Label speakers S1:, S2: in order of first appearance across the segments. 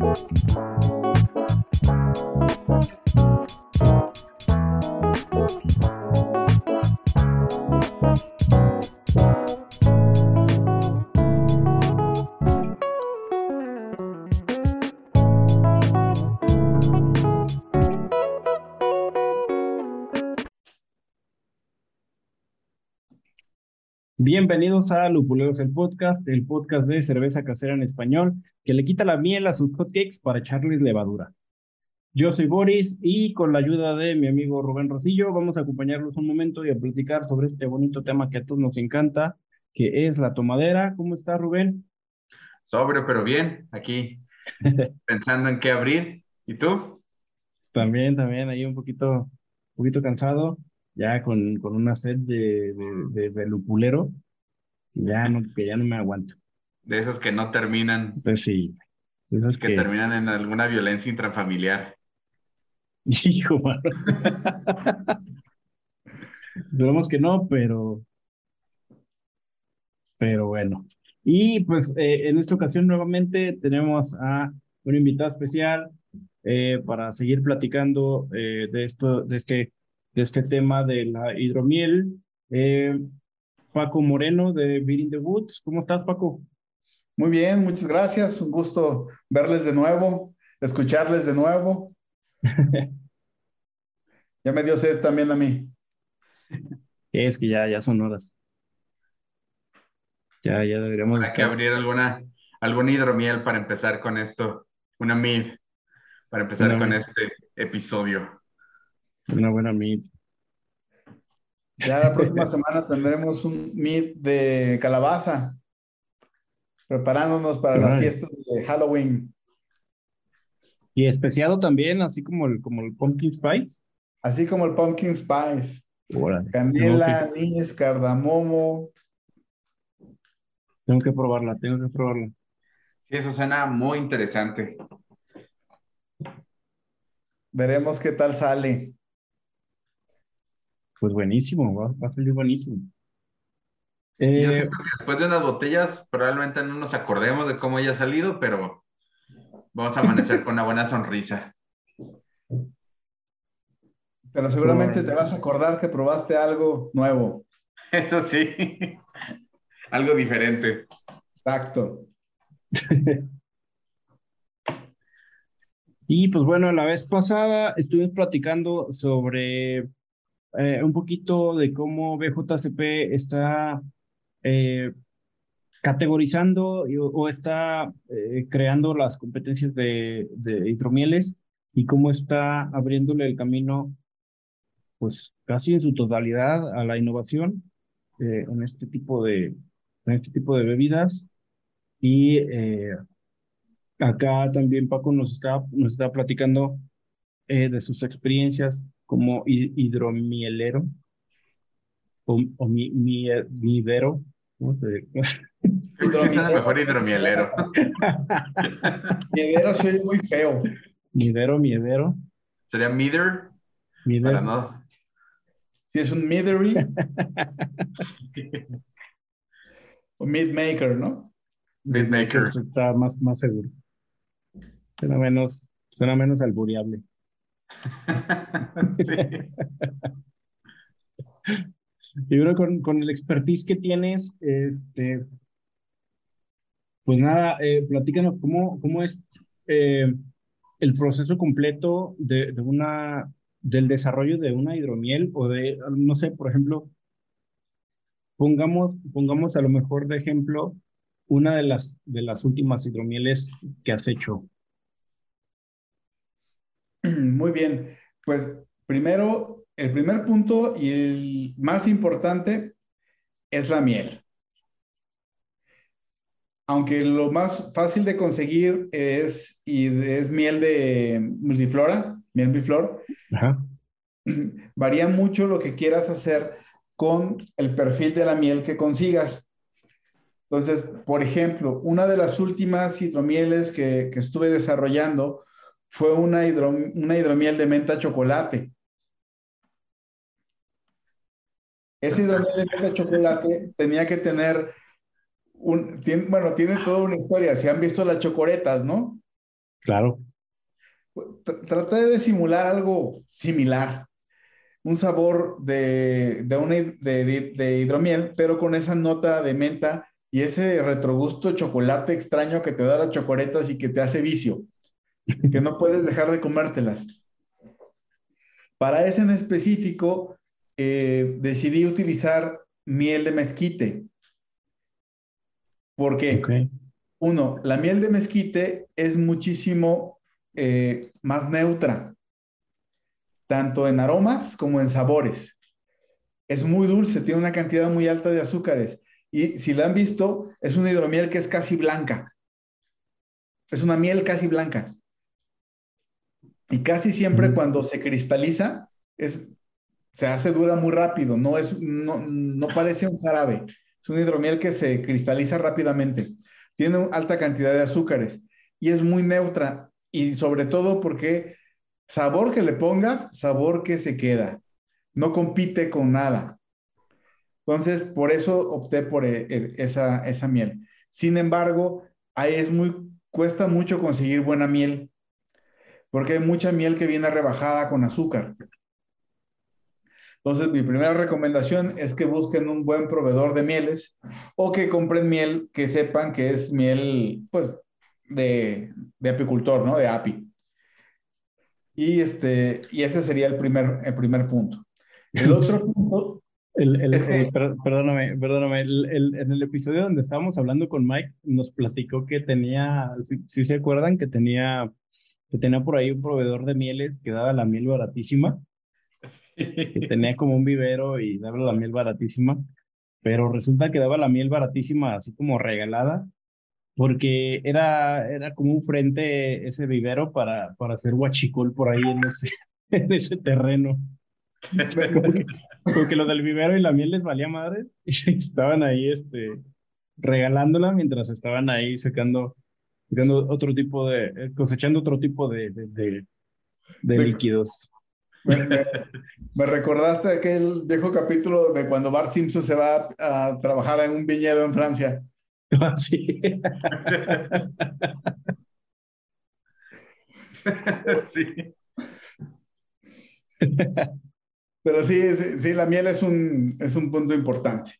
S1: Thank you. Bienvenidos a Lupuleros, el podcast, el podcast de cerveza casera en español, que le quita la miel a sus hotcakes para echarles levadura. Yo soy Boris y con la ayuda de mi amigo Rubén Rosillo vamos a acompañarlos un momento y a platicar sobre este bonito tema que a todos nos encanta, que es la tomadera. ¿Cómo está Rubén?
S2: Sobrio, pero bien, aquí pensando en qué abrir. ¿Y tú?
S1: También, también, ahí un poquito, un poquito cansado ya con, con una sed de, de, de, lupulero, ya no, que ya no me aguanto.
S2: De esas que no terminan.
S1: Pues sí.
S2: De esas que, terminan en alguna violencia intrafamiliar.
S1: Hijo, mano. Esperemos que no, pero. Pero bueno. Y pues eh, en esta ocasión nuevamente tenemos a un invitado especial eh, para seguir platicando eh, de esto, de este de este tema de la hidromiel. Paco Moreno de Beat in the Woods. ¿Cómo estás, Paco?
S3: Muy bien, muchas gracias. Un gusto verles de nuevo, escucharles de nuevo. ya me dio sed también a mí.
S1: Es que ya, ya son horas. Ya, ya deberíamos.
S2: Hay que abrir alguna, alguna hidromiel para empezar con esto. Una mid para empezar con este episodio.
S1: Una buena meet.
S3: Ya la próxima semana tendremos un meet de calabaza, preparándonos para las fiestas de Halloween.
S1: Y especiado también, así como el, como el pumpkin spice.
S3: Así como el pumpkin spice. Canela, anís, cardamomo.
S1: Tengo que probarla, tengo que probarla.
S2: Sí, eso suena muy interesante.
S3: Veremos qué tal sale.
S1: Pues buenísimo, va, a salir buenísimo.
S2: Yo eh, siento que después de unas botellas probablemente no nos acordemos de cómo haya salido, pero vamos a amanecer con una buena sonrisa.
S3: Pero seguramente te vas a acordar que probaste algo nuevo.
S2: Eso sí, algo diferente.
S3: Exacto.
S1: y pues bueno, la vez pasada estuvimos platicando sobre eh, un poquito de cómo BJCP está eh, categorizando o, está eh, creando las competencias de, de, hidromieles y cómo está abriéndole el camino, pues casi en su totalidad a la innovación en este tipo de en este tipo de bebidas. Y acá también Paco nos está nos está platicando de sus experiencias como hidromielero o, o mi, mi, vivero. ¿Cómo se
S2: es el mejor hidromielero.
S3: miedero soy muy feo.
S1: Miedero, miedero.
S2: ¿Sería mider?
S1: Mider.
S3: no. Si es un midery. o midmaker, ¿no?
S2: Midmaker.
S1: Está más, más seguro. Suena menos, suena menos alburiable. Y creo con, con el expertise que tienes, este, pues nada, eh, platícanos cómo, cómo es eh, el proceso completo de, de, una, del desarrollo de una hidromiel o de, no sé, por ejemplo, pongamos, pongamos a lo mejor de ejemplo una de las, de las últimas hidromieles que has hecho.
S3: Muy bien, pues primero, el primer punto y el más importante es la miel. Aunque lo más fácil de conseguir es, y es miel de multiflora, miel biflor, varía mucho lo que quieras hacer con el perfil de la miel que consigas. Entonces, por ejemplo, una de las últimas hidromieles que, que estuve desarrollando fue una, una hidromiel de menta chocolate. Ese hidromiel de menta chocolate tenía que tener un, bueno, tiene toda una historia. Si han visto las chocoretas, ¿no?
S1: Claro.
S3: Traté de simular algo similar, un sabor de, de, de, hidromiel, pero con esa nota de menta y ese retrogusto chocolate extraño que te da las chocoretas y que te hace vicio, que no puedes dejar de comértelas. Para ese en específico, eh, decidí utilizar miel de mezquite. ¿Por qué? Uno, la miel de mezquite es muchísimo eh, más neutra, tanto en aromas como en sabores. Es muy dulce, tiene una cantidad muy alta de azúcares. Y si la han visto, es una hidromiel que es casi blanca. Es una miel casi blanca. Y casi siempre cuando se cristaliza, es, se hace dura muy rápido, no, es, no, no parece un jarabe. Es un hidromiel que se cristaliza rápidamente. Tiene alta cantidad de azúcares y es muy neutra. Y sobre todo porque sabor que le pongas, sabor que se queda. No compite con nada. Entonces, por eso opté por e, esa, esa miel. Sin embargo, ahí es muy, cuesta mucho conseguir buena miel, porque hay mucha miel que viene rebajada con azúcar. Entonces, mi primera recomendación es que busquen un buen proveedor de mieles o que compren miel que sepan que es miel, pues, de, de apicultor, ¿no? De api. Y, este, y ese sería el primer, el primer punto. El otro punto
S1: el, perdóname, perdóname. en el episodio donde estábamos hablando con Mike, nos platicó que tenía, si, se acuerdan, que tenía, que tenía por ahí un proveedor de mieles que daba la miel baratísima. Que tenía como un vivero y daba la miel baratísima. Pero resulta que daba la miel baratísima así como regalada, porque era, era como un frente ese vivero para, para hacer huachicol por ahí en ese, en ese terreno. Porque lo del vivero y la miel les valía madre y estaban ahí este, regalándola mientras estaban ahí secando, otro tipo de, eh, cosechando otro tipo de, de, de, líquidos.
S3: Me, recordaste aquel viejo capítulo de cuando Bart Simpson se va a, trabajar en un viñedo en Francia.
S1: Ah, sí.
S3: sí. Pero sí, sí, la miel es un, es un punto importante.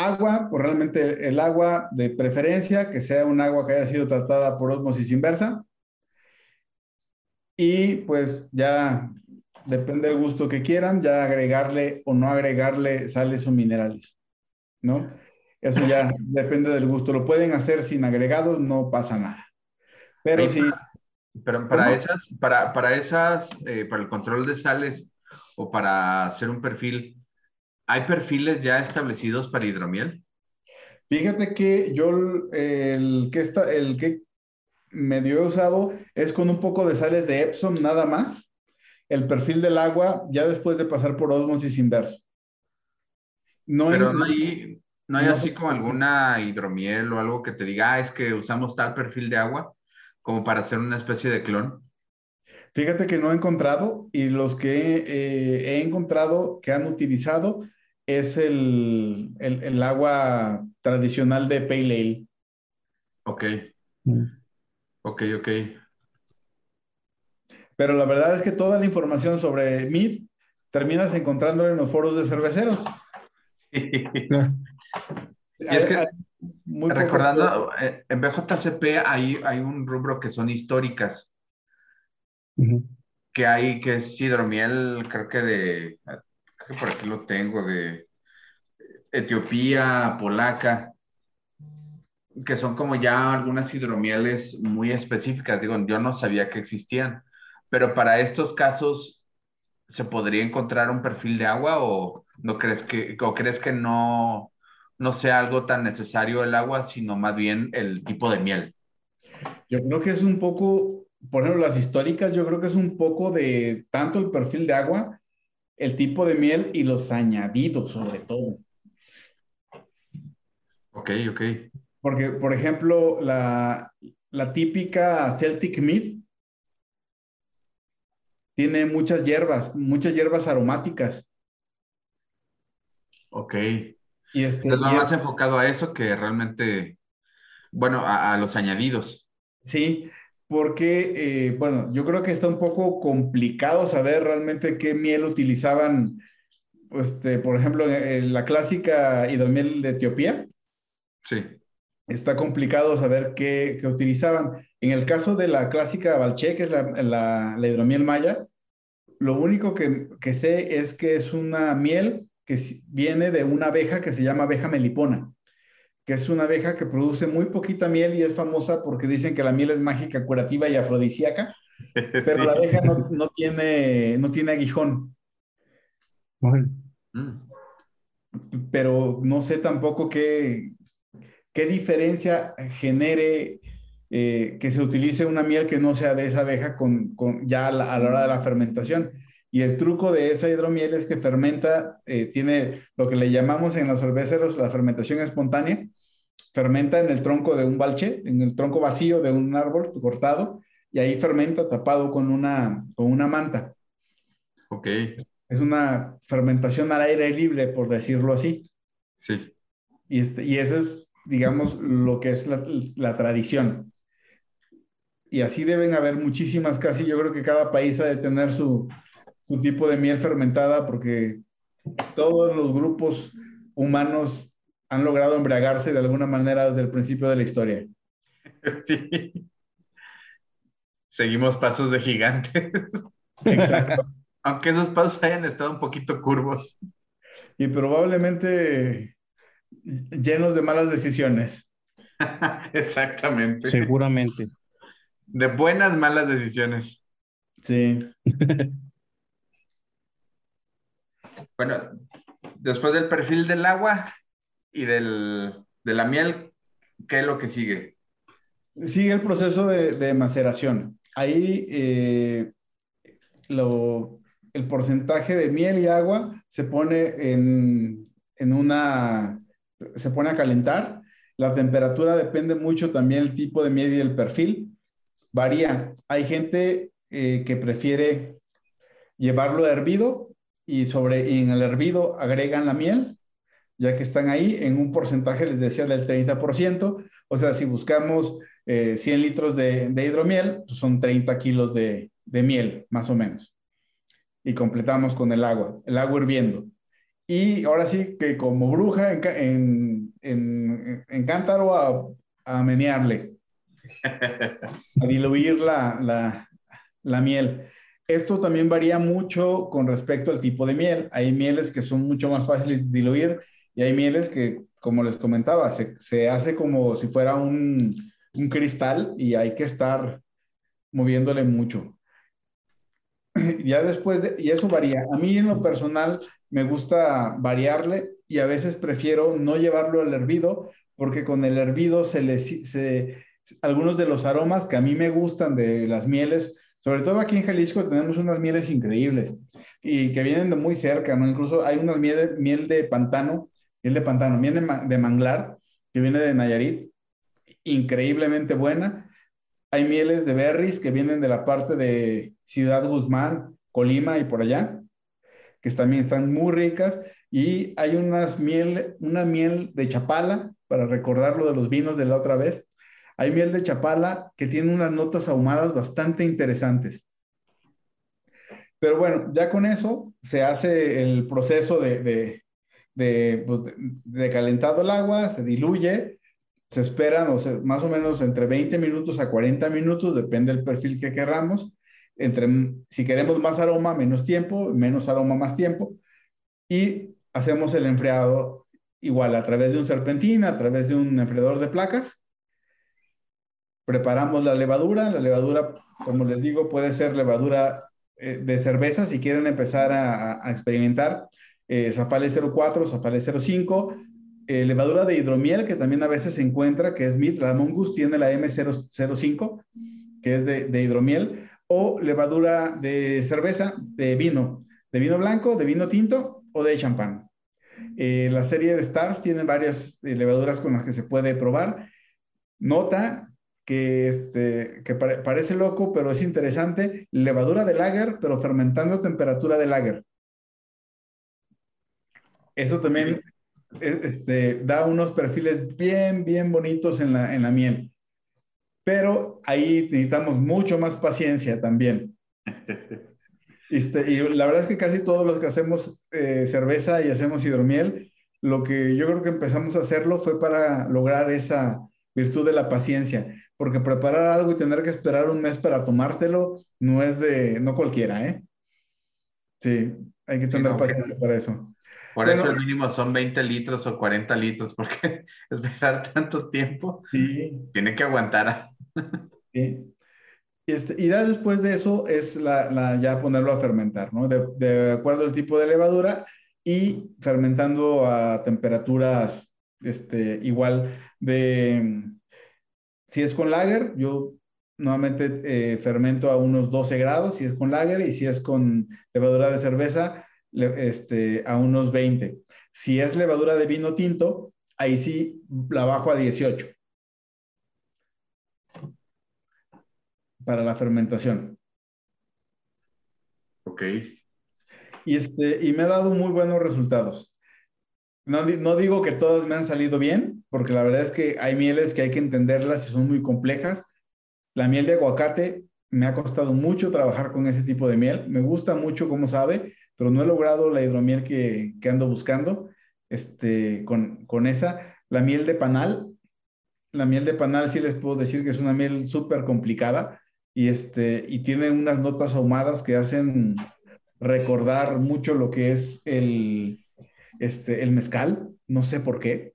S3: Agua, pues realmente el agua de preferencia, que sea un agua que haya sido tratada por osmosis inversa. Y pues ya depende del gusto que quieran, ya agregarle o no agregarle sales o minerales, ¿no? Eso ya depende del gusto. Lo pueden hacer sin agregados, no pasa nada. Pero sí.
S2: Pero para esas, para, para esas, eh, para el control de sales, o para hacer un perfil, ¿hay perfiles ya establecidos para hidromiel?
S3: Fíjate que yo el que está, el que medio he usado es con un poco de sales de Epsom nada más. El perfil del agua ya después de pasar por osmosis inverso.
S2: No Pero no hay, no hay así como alguna hidromiel o algo que te diga, ah, es que usamos tal perfil de agua como para hacer una especie de clon.
S3: Fíjate que no he encontrado y los que eh, he encontrado que han utilizado es el, el, agua tradicional de Pale Ale.
S2: Ok. Mm. Ok, ok.
S3: Pero la verdad es que toda la información sobre MID terminas encontrándola en los foros de cerveceros.
S2: Sí. Y es que, recordando, eh, en BJCP hay, hay un rubro que son históricas que hay, que es hidromiel, creo que de, que por aquí lo tengo, de Etiopía, polaca, que son como ya algunas hidromieles muy específicas. Digo, yo no sabía que existían, pero para estos casos, ¿se podría encontrar un perfil de agua o no crees que, o crees que no, no sea algo tan necesario el agua, sino más bien el tipo de miel?
S3: Yo creo que es un poco por ejemplo, las históricas, yo creo que es un poco de tanto el perfil de agua, el tipo de miel y los añadidos, sobre todo.
S2: Ok, ok.
S3: Porque, por ejemplo, la, la típica Celtic Mead tiene muchas hierbas, muchas hierbas aromáticas.
S2: Ok. Y este, es más enfocado a eso que realmente, bueno, a, a los añadidos.
S3: Sí, porque, eh, bueno, yo creo que está un poco complicado saber realmente qué miel utilizaban, este, por ejemplo, en la clásica hidromiel de Etiopía.
S2: Sí.
S3: Está complicado saber qué, qué utilizaban. En el caso de la clásica Balché, que es la, la, la hidromiel maya, lo único que, que, sé es que es una miel que viene de una abeja que se llama abeja melipona que es una abeja que produce muy poquita miel y es famosa porque dicen que la miel es mágica, curativa y afrodisíaca, pero la abeja no, no, tiene, no tiene aguijón. Bueno. Mm. Pero no sé tampoco qué, qué diferencia genere eh, que se utilice una miel que no sea de esa abeja con, con ya a la, a la, hora de la fermentación. Y el truco de esa hidromiel es que fermenta, eh, tiene lo que le llamamos en los cerveceros la fermentación espontánea, fermenta en el tronco de un balche, en el tronco vacío de un árbol cortado, y ahí fermenta tapado con una, con una manta.
S2: Ok.
S3: Es una fermentación al aire libre, por decirlo así.
S2: Sí.
S3: Y, este, y eso es, digamos, lo que es la, la tradición. Y así deben haber muchísimas, casi yo creo que cada país ha de tener su, su tipo de miel fermentada, porque todos los grupos humanos han logrado embriagarse de alguna manera desde el principio de la historia.
S2: Sí. Seguimos pasos de gigantes.
S3: Exacto.
S2: Aunque esos pasos hayan estado un poquito curvos.
S3: Y probablemente llenos de malas decisiones.
S2: Exactamente.
S1: Seguramente.
S2: De buenas, malas decisiones.
S3: Sí.
S2: Bueno, después del perfil del agua, y del, de la miel, ¿qué es lo que sigue?
S3: Sigue el proceso de, maceración. Ahí eh, el porcentaje de miel y agua se pone en, en, una, se pone a calentar. La temperatura depende mucho también el tipo de miel y el perfil. Varía. Hay gente eh, que prefiere llevarlo hervido y sobre y en el hervido agregan la miel ya que están ahí en un porcentaje, les decía, del 30%. O sea, si buscamos 100 eh, litros de, de hidromiel, pues son 30 kilos de, de, miel, más o menos. Y completamos con el agua, el agua hirviendo. Y ahora sí que como bruja en, en, en, en cántaro a, a, menearle, a diluir la, la, la miel. Esto también varía mucho con respecto al tipo de miel. Hay mieles que son mucho más fáciles de diluir y hay mieles que, como les comentaba, se, se hace como si fuera un, un, cristal y hay que estar moviéndole mucho. ya después, de, y eso varía. A mí en lo personal me gusta variarle y a veces prefiero no llevarlo al hervido porque con el hervido se le, se, algunos de los aromas que a mí me gustan de las mieles, sobre todo aquí en Jalisco tenemos unas mieles increíbles y que vienen de muy cerca, ¿no? Incluso hay unas miel, miel de pantano miel de pantano, miel de, manglar, que viene de Nayarit, increíblemente buena. Hay mieles de berries que vienen de la parte de Ciudad Guzmán, Colima y por allá, que también están muy ricas. Y hay unas miel, una miel de chapala, para recordar lo de los vinos de la otra vez. Hay miel de chapala que tiene unas notas ahumadas bastante interesantes. Pero bueno, ya con eso se hace el proceso de, pues, de, de, calentado el agua, se diluye, se esperan más o menos entre 20 minutos a 40 minutos, depende del perfil que queramos. Entre, si queremos más aroma, menos tiempo, menos aroma, más tiempo. Y hacemos el enfriado igual a través de un serpentín, a través de un enfriador de placas. Preparamos la levadura. La levadura, como les digo, puede ser levadura eh, de cerveza si quieren empezar a, a experimentar eh, Zafale 04, Zafale 05, eh, levadura de hidromiel que también a veces se encuentra, que es MIT, la Mongus tiene la M005, que es de, de, hidromiel, o levadura de cerveza, de vino, de vino blanco, de vino tinto o de champán. Eh, la serie de Stars tiene varias eh, levaduras con las que se puede probar. Nota que, este, que pare, parece loco, pero es interesante, levadura de lager, pero fermentando a temperatura de lager. Eso también este, da unos perfiles bien, bien bonitos en la, en la miel. pero ahí necesitamos mucho más paciencia también. Este, y la verdad es que casi todos los que hacemos eh, cerveza y hacemos hidromiel, lo que yo creo que empezamos a hacerlo fue para lograr esa virtud de la paciencia, porque preparar algo y tener que esperar un mes para tomártelo no es de, no cualquiera, ¿eh? Sí, hay que tener paciencia para eso.
S2: Por eso el mínimo son 20 litros o 40 litros, porque esperar tanto tiempo tiene que aguantar.
S3: Sí. Este, y ya después de eso es la, ya ponerlo a fermentar, ¿no? De, acuerdo al tipo de levadura y fermentando a temperaturas este, igual de, si es con lager, yo nuevamente eh, fermento a unos 12 grados, si es con lager, y si es con levadura de cerveza, este, a unos 20. Si es levadura de vino tinto, ahí sí la bajo a 18. para la fermentación.
S2: Ok.
S3: Y, este, y me ha dado muy buenos resultados. No, no digo que todas me han salido bien, porque la verdad es que hay mieles que hay que entenderlas y son muy complejas. La miel de aguacate me ha costado mucho trabajar con ese tipo de miel. Me gusta mucho, como sabe, pero no he logrado la hidromiel que, que ando buscando este, con, con esa. La miel de panal, la miel de panal sí les puedo decir que es una miel súper complicada y, este, y tiene unas notas ahumadas que hacen recordar mucho lo que es el, este, el mezcal, no sé por qué.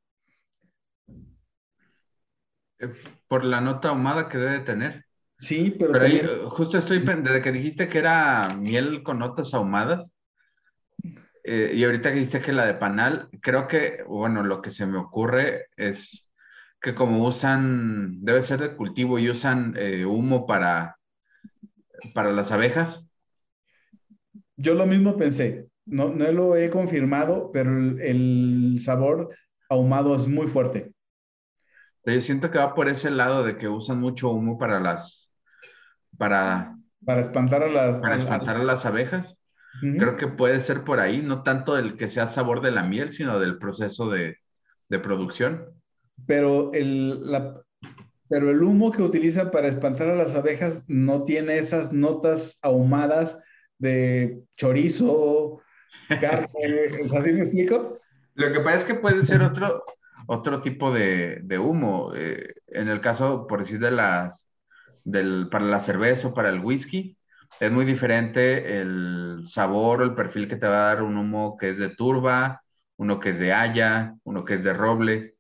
S2: Eh, por la nota ahumada que debe tener.
S3: Sí, pero,
S2: pero justo estoy, desde que dijiste que era miel con notas ahumadas, eh, y ahorita que dijiste que la de panal, creo que, bueno, lo que se me ocurre es que como usan, debe ser de cultivo y usan eh, humo para, para las abejas.
S3: Yo lo mismo pensé, no, no lo he confirmado, pero el, sabor ahumado es muy fuerte.
S2: Yo siento que va por ese lado de que usan mucho humo para las, para,
S3: para espantar a las,
S2: para espantar a las abejas. Creo que puede ser por ahí, no tanto el que sea sabor de la miel, sino del proceso de, de producción
S3: pero el, pero el humo que utilizan para espantar a las abejas no tiene esas notas ahumadas de chorizo, carne, ¿así me explico?
S2: Lo que pasa es que puede ser otro, otro tipo de, humo. Eh, en el caso, por decir, de las, del, para la cerveza o para el whisky, es muy diferente el sabor o el perfil que te va a dar un humo que es de turba, uno que es de haya, uno que es de roble.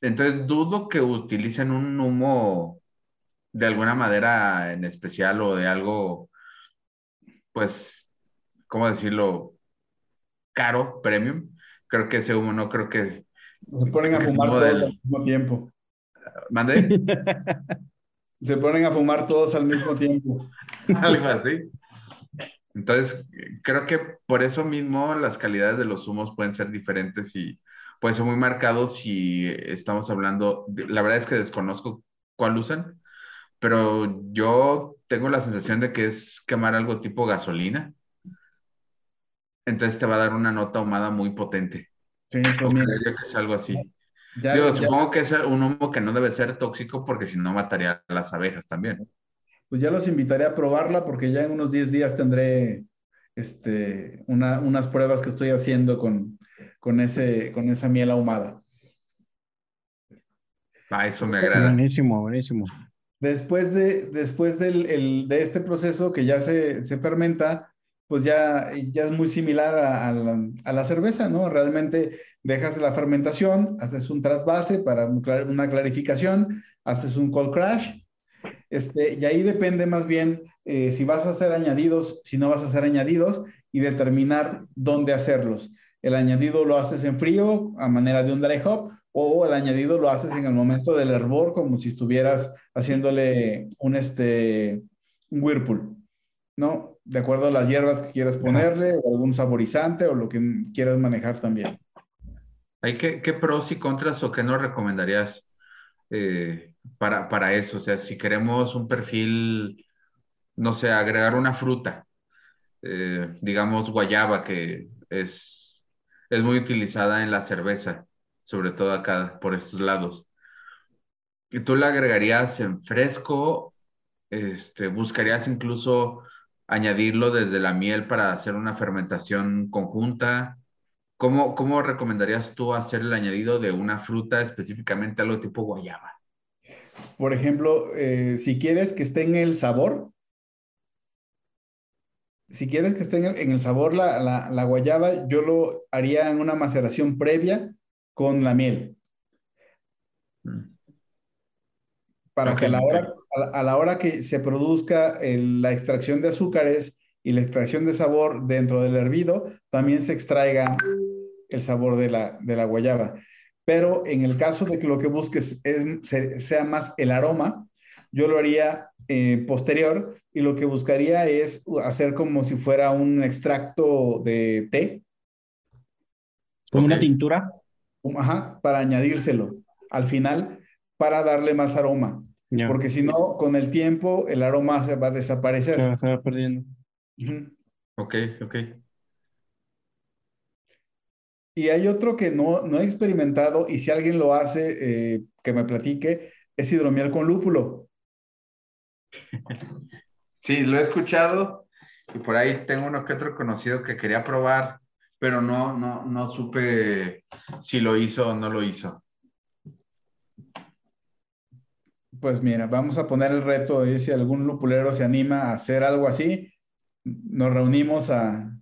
S2: Entonces dudo que utilicen un humo de alguna madera en especial o de algo, pues, ¿cómo decirlo? Caro, premium. Creo que ese humo no creo que...
S3: Se ponen a fumar todos al mismo tiempo.
S2: ¿Mande?
S3: Se ponen a fumar todos al mismo tiempo.
S2: Algo así. Entonces, creo que por eso mismo las calidades de los humos pueden ser diferentes y puede ser muy marcado si estamos hablando, la verdad es que desconozco cuál usan, pero yo tengo la sensación de que es quemar algo tipo gasolina. Entonces te va a dar una nota ahumada muy potente.
S3: Sí, pues
S2: que es algo así. yo supongo que es un humo que no debe ser tóxico porque si no mataría a las abejas también.
S3: Pues ya los invitaré a probarla porque ya en unos 10 días tendré este, unas pruebas que estoy haciendo con, con, ese, con esa miel ahumada.
S2: Ah, eso me agrada.
S1: Buenísimo, buenísimo.
S3: Después de, después del, de este proceso que ya se, se fermenta, pues ya, ya es muy similar a, la, cerveza, ¿no? Realmente dejas la fermentación, haces un trasvase para una clarificación, haces un cold crash, este, y ahí depende más bien eh, si vas a hacer añadidos, si no vas a hacer añadidos, y determinar dónde hacerlos el añadido lo haces en frío a manera de un dry hop o el añadido lo haces en el momento del hervor como si estuvieras haciéndole un, este, un whirlpool, ¿no? De acuerdo a las hierbas que quieras ponerle o algún saborizante o lo que quieras manejar también.
S2: ¿Hay qué, qué pros y contras o qué nos recomendarías eh, para, para eso? O sea, si queremos un perfil, no sé, agregar una fruta, eh, digamos guayaba, que es es muy utilizada en la cerveza, sobre todo acá por estos lados. ¿Y tú la agregarías en fresco? Este, ¿Buscarías incluso añadirlo desde la miel para hacer una fermentación conjunta? ¿Cómo, cómo recomendarías tú hacer el añadido de una fruta, específicamente algo tipo guayaba?
S3: Por ejemplo, eh, si quieres que esté en el sabor, si quieres que esté en el, sabor la, guayaba, yo lo haría en una maceración previa con la miel. Mm. Para que a la, hora, a, la hora que se produzca la extracción de azúcares y la extracción de sabor dentro del hervido, también se extraiga el sabor de la, de la guayaba. Pero en el caso de que lo que busques es, sea más el aroma, yo lo haría eh, posterior y lo que buscaría es hacer como si fuera un extracto de té.
S1: ¿Como una tintura?
S3: Ajá, para añadírselo al final para darle más aroma. Porque si no, con el tiempo el aroma se va a desaparecer.
S1: Se va perdiendo.
S2: Ok, ok.
S3: Y hay otro que no, no he experimentado y si alguien lo hace, eh, que me platique, es hidromiel con lúpulo.
S2: Sí, lo he escuchado y por ahí tengo uno que otro conocido que quería probar, pero no, no, no supe si lo hizo o no lo hizo.
S3: Pues mira, vamos a poner el reto y si algún lupulero se anima a hacer algo así, nos reunimos a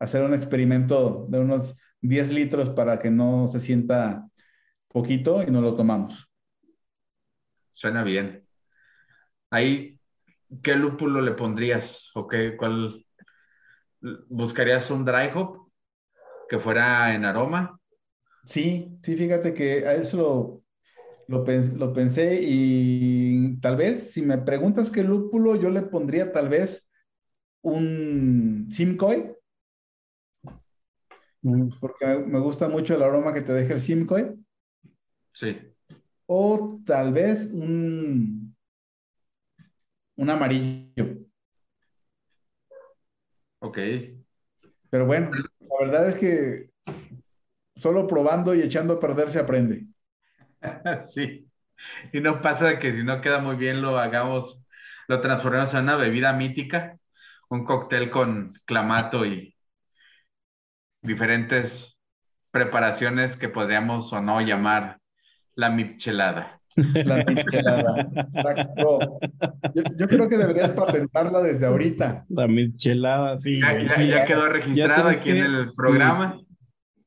S3: hacer un experimento de unos 10 litros para que no se sienta poquito y no lo tomamos.
S2: Suena bien. Ahí, ¿qué lúpulo le pondrías? ¿O qué, cuál? ¿Buscarías un dry hop que fuera en aroma?
S3: Sí, sí, fíjate que a eso lo, lo, pensé y tal vez, si me preguntas qué lúpulo, yo le pondría tal vez un Simcoe porque me gusta mucho el aroma que te deja el Simcoe.
S2: Sí.
S3: O tal vez un, un amarillo.
S2: Ok.
S3: Pero bueno, la verdad es que solo probando y echando a perder se aprende.
S2: sí. Y no pasa que si no queda muy bien lo hagamos, lo transformemos en una bebida mítica, un cóctel con clamato y diferentes preparaciones que podríamos o no llamar la michelada.
S3: La michelada, exacto. Yo, creo que deberías patentarla desde ahorita.
S1: La michelada, sí.
S2: Ya, quedó registrada aquí en el programa.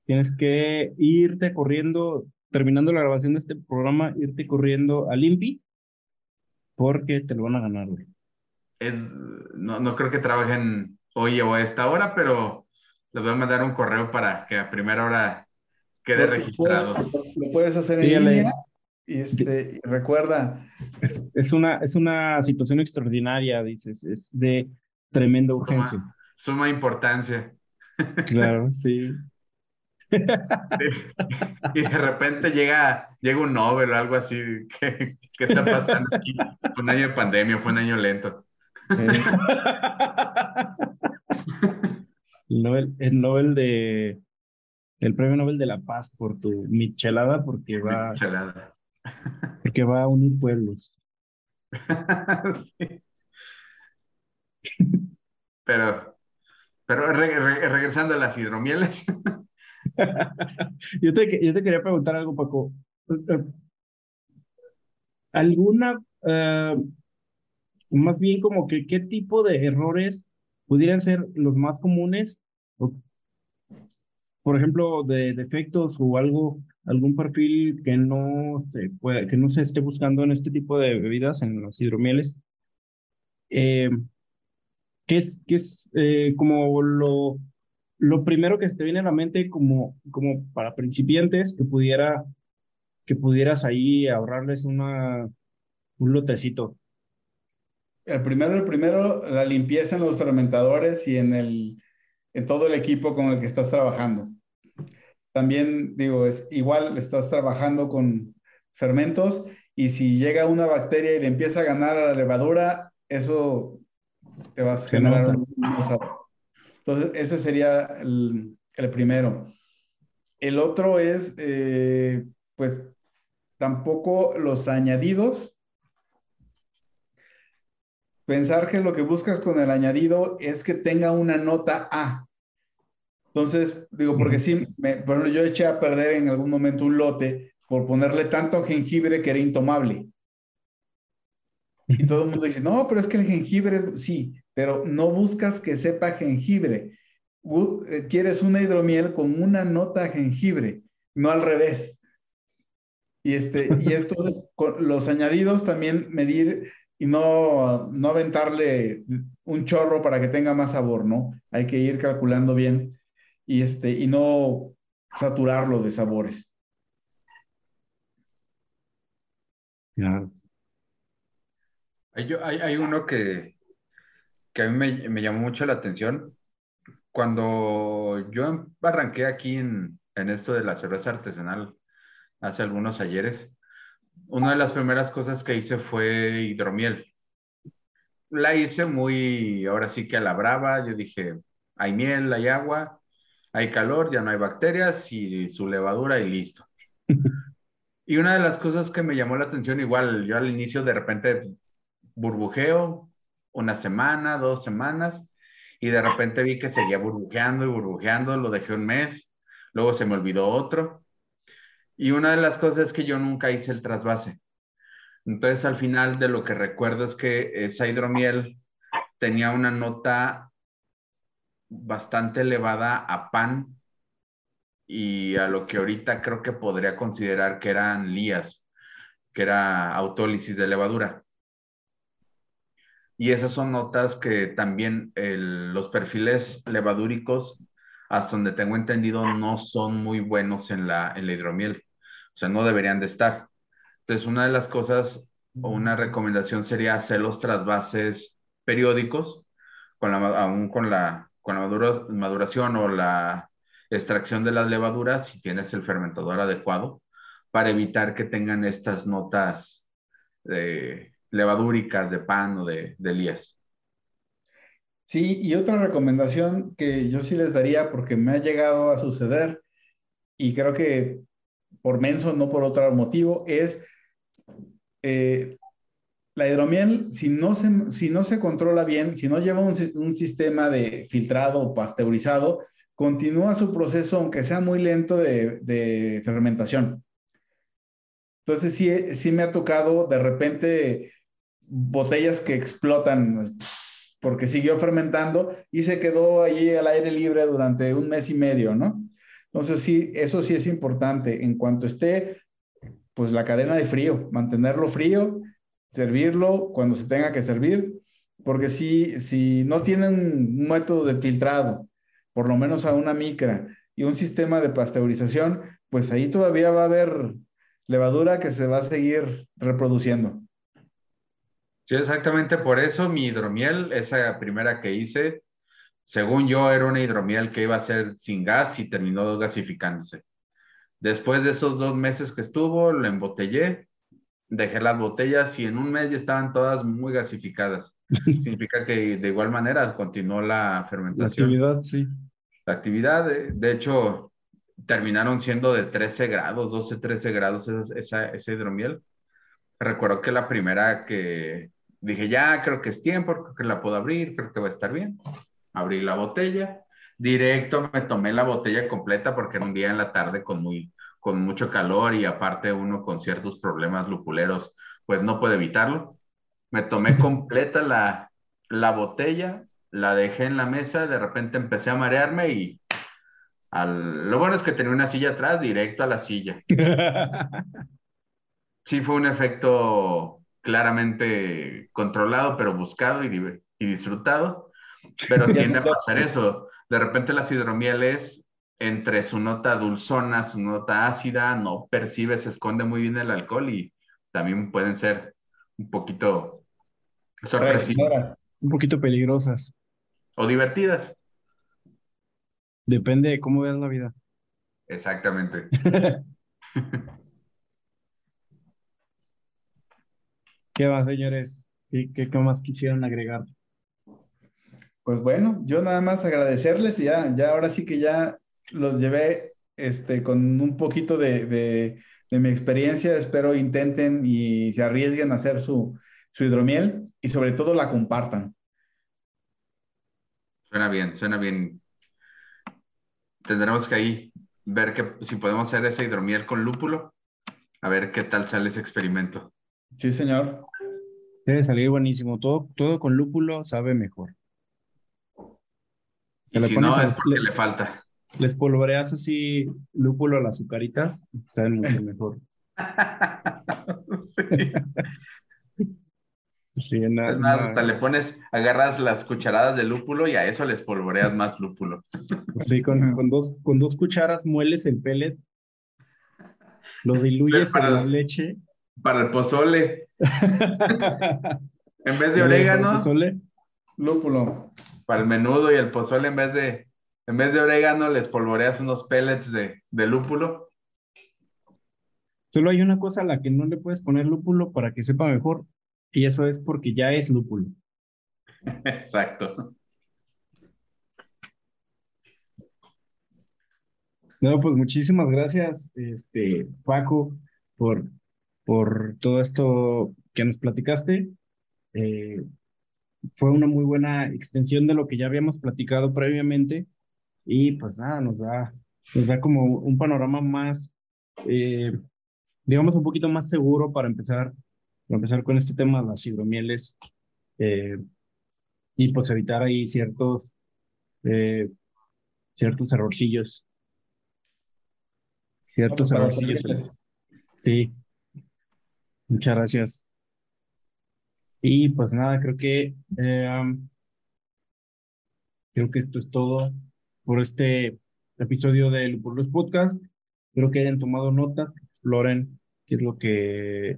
S1: tienes que irte corriendo, terminando la grabación de este programa, irte corriendo al INPI, porque te lo van a ganar,
S2: Es, no, no creo que trabajen hoy o a esta hora, pero les voy a mandar un correo para que a primera hora quede registrado.
S3: lo puedes hacer en línea y este, recuerda.
S1: Es, una, es una situación extraordinaria, dices, es de tremenda urgencia.
S2: Suma, importancia.
S1: Claro, sí.
S2: y de repente llega, llega un Nobel o algo así. ¿Qué, qué está pasando aquí? Fue un año de pandemia, fue un año lento.
S1: el Nobel, el Nobel de el premio Nobel de la Paz por tu michelada porque va porque va a unir pueblos.
S2: Pero pero regresando a las hidromieles.
S1: yo, te, quería preguntar algo, Paco. ¿Alguna, eh, más bien como que qué tipo de errores pudieran ser los más comunes, por ejemplo, de defectos o algo, algún perfil que no se puede, que no se esté buscando en este tipo de bebidas, en las hidromieles. Eh, ¿Qué es, qué es eh, como lo, lo primero que se te viene a la mente como, como para principiantes que pudiera que pudieras ahí ahorrarles una, un lotecito?
S3: El primero, el primero, la limpieza en los fermentadores y en, el, en todo el equipo con el que estás trabajando. También digo, es igual, estás trabajando con fermentos y si llega una bacteria y le empieza a ganar a la levadura, eso te va a generar un, Entonces, ese sería el, el primero. El otro es, eh, pues, tampoco los añadidos. Pensar que lo que buscas con el añadido es que tenga una nota A. Entonces, digo, porque sí, me, por ejemplo, yo eché a perder en algún momento un lote por ponerle tanto jengibre que era intomable. Y todo el mundo dice, no, pero es que el jengibre, sí, pero no buscas que sepa jengibre. Eh, quieres una hidromiel con una nota jengibre, no al revés. Y, este, y entonces con los añadidos también medir y no, no aventarle un chorro para que tenga más sabor, ¿no? Hay que ir calculando bien y, este, y no saturarlo de sabores.
S2: Claro. Hay, hay, uno que, que a mí me, me, llamó mucho la atención. Cuando yo arranqué aquí en, en esto de la cerveza artesanal hace algunos ayeres, una de las primeras cosas que hice fue hidromiel. La hice muy, ahora sí que a la brava. Yo dije, hay miel, hay agua, hay calor, ya no hay bacterias y su levadura y listo. Y una de las cosas que me llamó la atención, igual yo al inicio de repente burbujeo una semana, dos semanas, y de repente vi que seguía burbujeando y burbujeando, lo dejé un mes, luego se me olvidó otro. Y una de las cosas es que yo nunca hice el trasvase. Entonces al final de lo que recuerdo es que esa hidromiel tenía una nota bastante elevada a pan y a lo que ahorita creo que podría considerar que eran lías, que era autólisis de levadura. Y esas son notas que también los perfiles levadúricos, hasta donde tengo entendido, no son muy buenos en la, en la hidromiel. O sea, no deberían de estar. Entonces, una de las cosas o una recomendación sería hacer los trasvases periódicos, con la, aún con la, con la maduración o la extracción de las levaduras, si tienes el fermentador adecuado, para evitar que tengan estas notas de levadúricas de pan o de, de.
S3: Sí, y otra recomendación que yo sí les daría, porque me ha llegado a suceder, y creo que por menso, no por otro motivo, es eh, la hidromiel, si no, se, si no se controla bien, si no lleva un, un sistema de filtrado o pasteurizado, continúa su proceso, aunque sea muy lento, de, de fermentación. Entonces sí, sí me ha tocado de repente botellas que explotan porque siguió fermentando y se quedó allí al aire libre durante un mes y medio, ¿no? Entonces sí, eso sí es importante. En cuanto esté, pues la cadena de frío, mantenerlo frío, servirlo cuando se tenga que servir, porque si, si no tienen un método de filtrado, por lo menos a una micra y un sistema de pasteurización, pues ahí todavía va a haber levadura que se va a seguir reproduciendo.
S2: Sí, exactamente por eso mi hidromiel, esa primera que hice, según yo era una hidromiel que iba a ser sin gas y terminó gasificándose. Después de esos dos meses que estuvo, lo embotellé, dejé las botellas y en un mes ya estaban todas muy gasificadas. Significa que de igual manera continuó la fermentación.
S1: La actividad, sí.
S2: La actividad, de, hecho, terminaron siendo de 13 grados, 12, 13 grados esa, esa hidromiel. Recuerdo que la primera que, dije, ya creo que es tiempo, creo que la puedo abrir, creo que va a estar bien. Abrí la botella, directo me tomé la botella completa porque era un día en la tarde con, muy, con mucho calor y aparte uno con ciertos problemas lupuleros, pues no puede evitarlo. Me tomé completa la, la botella, la dejé en la mesa, de repente empecé a marearme y al... lo bueno es que tenía una silla atrás, directo a la silla. Sí fue un efecto claramente controlado, pero buscado y, disfrutado. Pero tiende a pasar eso. De repente las hidromieles, entre su nota dulzona, su nota ácida, no percibe, se esconde muy bien el alcohol y también pueden ser un poquito sorpresivas.
S1: Un poquito peligrosas.
S2: O divertidas.
S1: Depende de cómo veas la vida.
S2: Exactamente.
S1: ¿Qué más, señores? ¿Qué, qué, más quisieran agregar?
S3: Pues bueno, yo nada más agradecerles y ya, ya ahora sí que ya los llevé este, con un poquito de, de mi experiencia, espero intenten y se arriesguen a hacer su, su hidromiel y sobre todo la compartan.
S2: Suena bien, suena bien. Tendremos que ahí ver que, si podemos hacer ese hidromiel con lúpulo, a ver qué tal sale ese experimento.
S3: Sí, señor.
S1: Debe salir buenísimo. Todo, todo con lúpulo sabe mejor.
S2: Se y le si no, es porque le falta.
S1: Les polvoreas así lúpulo a las azucaritas, saben mucho mejor.
S2: sí. es más, hasta le pones, agarras las cucharadas de lúpulo y a eso les polvoreas más lúpulo.
S1: Sí, con, con, dos, con dos cucharas mueles el pellet, lo diluyes en la leche.
S2: Para el pozole. en vez de orégano.
S1: Pozole?
S3: Lúpulo.
S2: Para el menudo y el pozole, en vez de, en vez de orégano, les polvoreas unos pellets de, de lúpulo.
S1: Solo hay una cosa a la que no le puedes poner lúpulo para que sepa mejor, y eso es porque ya es lúpulo.
S2: Exacto.
S1: No, pues muchísimas gracias, este, Paco, por, por todo esto que nos platicaste. Eh, fue una muy buena extensión de lo que ya habíamos platicado previamente y pues nada, nos da, nos da como un panorama más, eh, digamos, un poquito más seguro para empezar, para empezar con este tema de las hidromieles eh, y pues evitar ahí ciertos, ciertos errorcillos Ciertos errores. Sí. Muchas gracias. Y pues nada, creo que eh, creo que esto es todo por este episodio del los Podcast. Espero que hayan tomado nota, exploren qué es lo que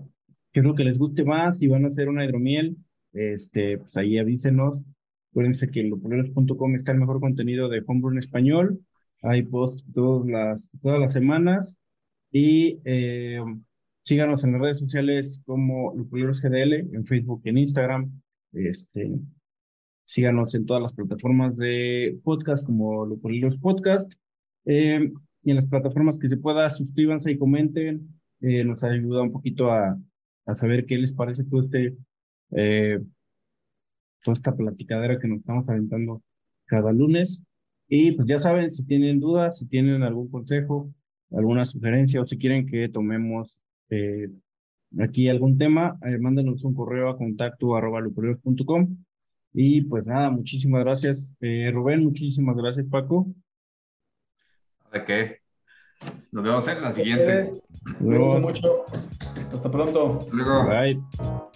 S1: qué es lo que les guste más, si van a hacer una hidromiel, este, pues ahí avísenos. Acuérdense que en lopuleros.com está el mejor contenido de homebrew en español. Hay post todas las, todas las semanas. Y eh, síganos en las redes sociales como Lupuleros GDL, en Facebook y en Instagram. Este, síganos en todas las plataformas de podcast como Lupuleros Podcast. Eh, y en las plataformas que se pueda, suscríbanse y comenten. Eh, nos ayuda un poquito a, a, saber qué les parece todo este, toda esta platicadera que nos estamos aventando cada lunes. Y pues ya saben, si tienen dudas, si tienen algún consejo, alguna sugerencia o si quieren que tomemos eh, aquí algún tema, eh, mándenos un correo a contacto arroba Y pues nada, muchísimas gracias, eh, Rubén, muchísimas gracias, Paco.
S2: ¿De qué? Nos vemos en la siguiente.
S3: Gracias mucho. Hasta pronto.
S2: Luego.
S1: Bye.